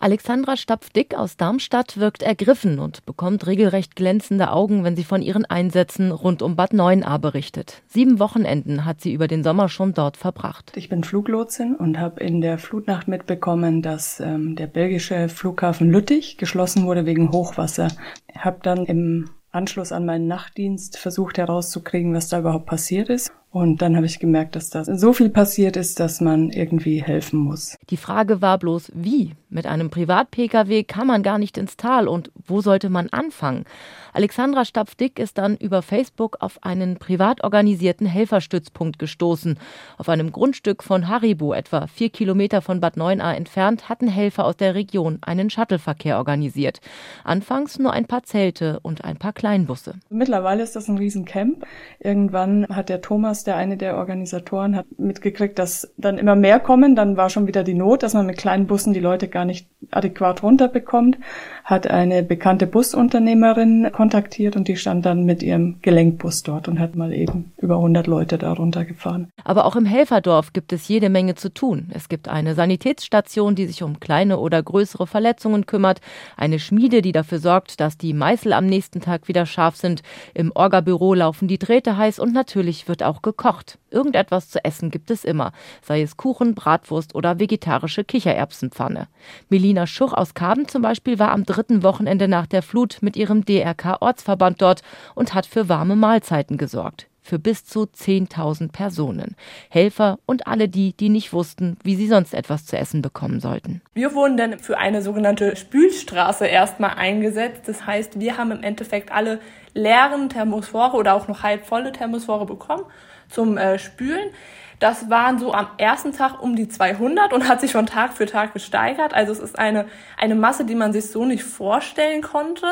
Alexandra Stapfdick aus Darmstadt wirkt ergriffen und bekommt regelrecht glänzende Augen, wenn sie von ihren Einsätzen rund um Bad Neuenahr berichtet. Sieben Wochenenden hat sie über den Sommer schon dort verbracht. Ich bin Fluglotsin und habe in der Flutnacht mitbekommen, dass ähm, der belgische Flughafen Lüttich geschlossen wurde wegen Hochwasser. Habe dann im Anschluss an meinen Nachtdienst versucht herauszukriegen, was da überhaupt passiert ist und dann habe ich gemerkt, dass da so viel passiert ist, dass man irgendwie helfen muss. Die Frage war bloß, wie? Mit einem Privat-Pkw kann man gar nicht ins Tal und wo sollte man anfangen? Alexandra Stapfdick ist dann über Facebook auf einen privat organisierten Helferstützpunkt gestoßen. Auf einem Grundstück von Haribo, etwa vier Kilometer von Bad Neuenahr entfernt, hatten Helfer aus der Region einen Shuttleverkehr organisiert. Anfangs nur ein paar Zelte und ein paar Kleinbusse. Mittlerweile ist das ein Riesencamp. Irgendwann hat der Thomas Thomas, der eine der Organisatoren, hat mitgekriegt, dass dann immer mehr kommen. Dann war schon wieder die Not, dass man mit kleinen Bussen die Leute gar nicht adäquat runterbekommt. Hat eine bekannte Busunternehmerin kontaktiert und die stand dann mit ihrem Gelenkbus dort und hat mal eben über 100 Leute da runtergefahren. Aber auch im Helferdorf gibt es jede Menge zu tun. Es gibt eine Sanitätsstation, die sich um kleine oder größere Verletzungen kümmert, eine Schmiede, die dafür sorgt, dass die Meißel am nächsten Tag wieder scharf sind. Im Orgabüro laufen die Drähte heiß und natürlich wird auch gekocht. Irgendetwas zu essen gibt es immer, sei es Kuchen, Bratwurst oder vegetarische Kichererbsenpfanne. Melina Schuch aus Kaben zum Beispiel war am dritten Wochenende nach der Flut mit ihrem DRK-Ortsverband dort und hat für warme Mahlzeiten gesorgt für bis zu 10.000 Personen. Helfer und alle die, die nicht wussten, wie sie sonst etwas zu essen bekommen sollten. Wir wurden dann für eine sogenannte Spülstraße erstmal eingesetzt. Das heißt, wir haben im Endeffekt alle leeren Thermosphore oder auch noch halb volle Thermosphore bekommen zum äh, Spülen. Das waren so am ersten Tag um die 200 und hat sich schon Tag für Tag gesteigert. Also es ist eine, eine Masse, die man sich so nicht vorstellen konnte.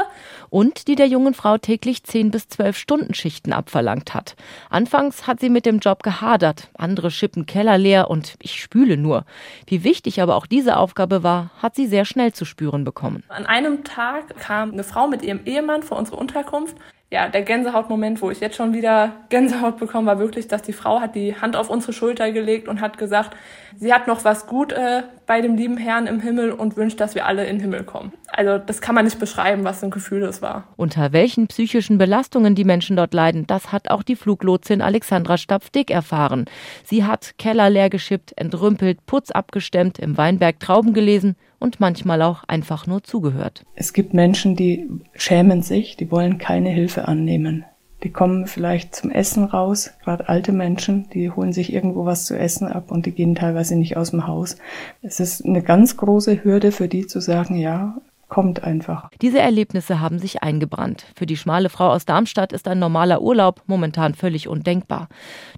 Und die der jungen Frau täglich 10 bis 12 Stunden Schichten abverlangt hat. Anfangs hat sie mit dem Job gehadert. Andere schippen Keller leer und ich spüle nur. Wie wichtig aber auch diese Aufgabe war, hat sie sehr schnell zu spüren bekommen. An einem Tag kam eine Frau mit ihrem Ehemann vor unsere Unterkunft ja, der Gänsehautmoment, wo ich jetzt schon wieder Gänsehaut bekomme, war wirklich, dass die Frau hat die Hand auf unsere Schulter gelegt und hat gesagt, sie hat noch was gut äh, bei dem lieben Herrn im Himmel und wünscht, dass wir alle in den Himmel kommen. Also das kann man nicht beschreiben, was für ein Gefühl das war. Unter welchen psychischen Belastungen die Menschen dort leiden, das hat auch die Fluglotsin Alexandra Stapfdick erfahren. Sie hat Keller leer geschippt, entrümpelt, Putz abgestemmt, im Weinberg Trauben gelesen und manchmal auch einfach nur zugehört. Es gibt Menschen, die schämen sich, die wollen keine Hilfe annehmen. Die kommen vielleicht zum Essen raus, gerade alte Menschen, die holen sich irgendwo was zu essen ab und die gehen teilweise nicht aus dem Haus. Es ist eine ganz große Hürde für die zu sagen, ja, kommt einfach. Diese Erlebnisse haben sich eingebrannt. Für die schmale Frau aus Darmstadt ist ein normaler Urlaub momentan völlig undenkbar.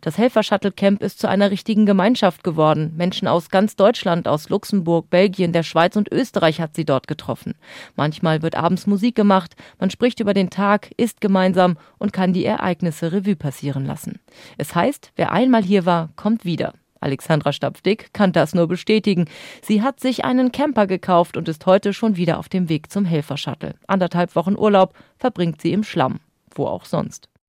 Das Helfer-Shuttle-Camp ist zu einer richtigen Gemeinschaft geworden. Menschen aus ganz Deutschland, aus Luxemburg, Belgien, der Schweiz und Österreich hat sie dort getroffen. Manchmal wird abends Musik gemacht, man spricht über den Tag, isst gemeinsam und kann die Ereignisse Revue passieren lassen. Es heißt, wer einmal hier war, kommt wieder. Alexandra Stapfdick kann das nur bestätigen. Sie hat sich einen Camper gekauft und ist heute schon wieder auf dem Weg zum Helfershuttle. Anderthalb Wochen Urlaub verbringt sie im Schlamm. Wo auch sonst.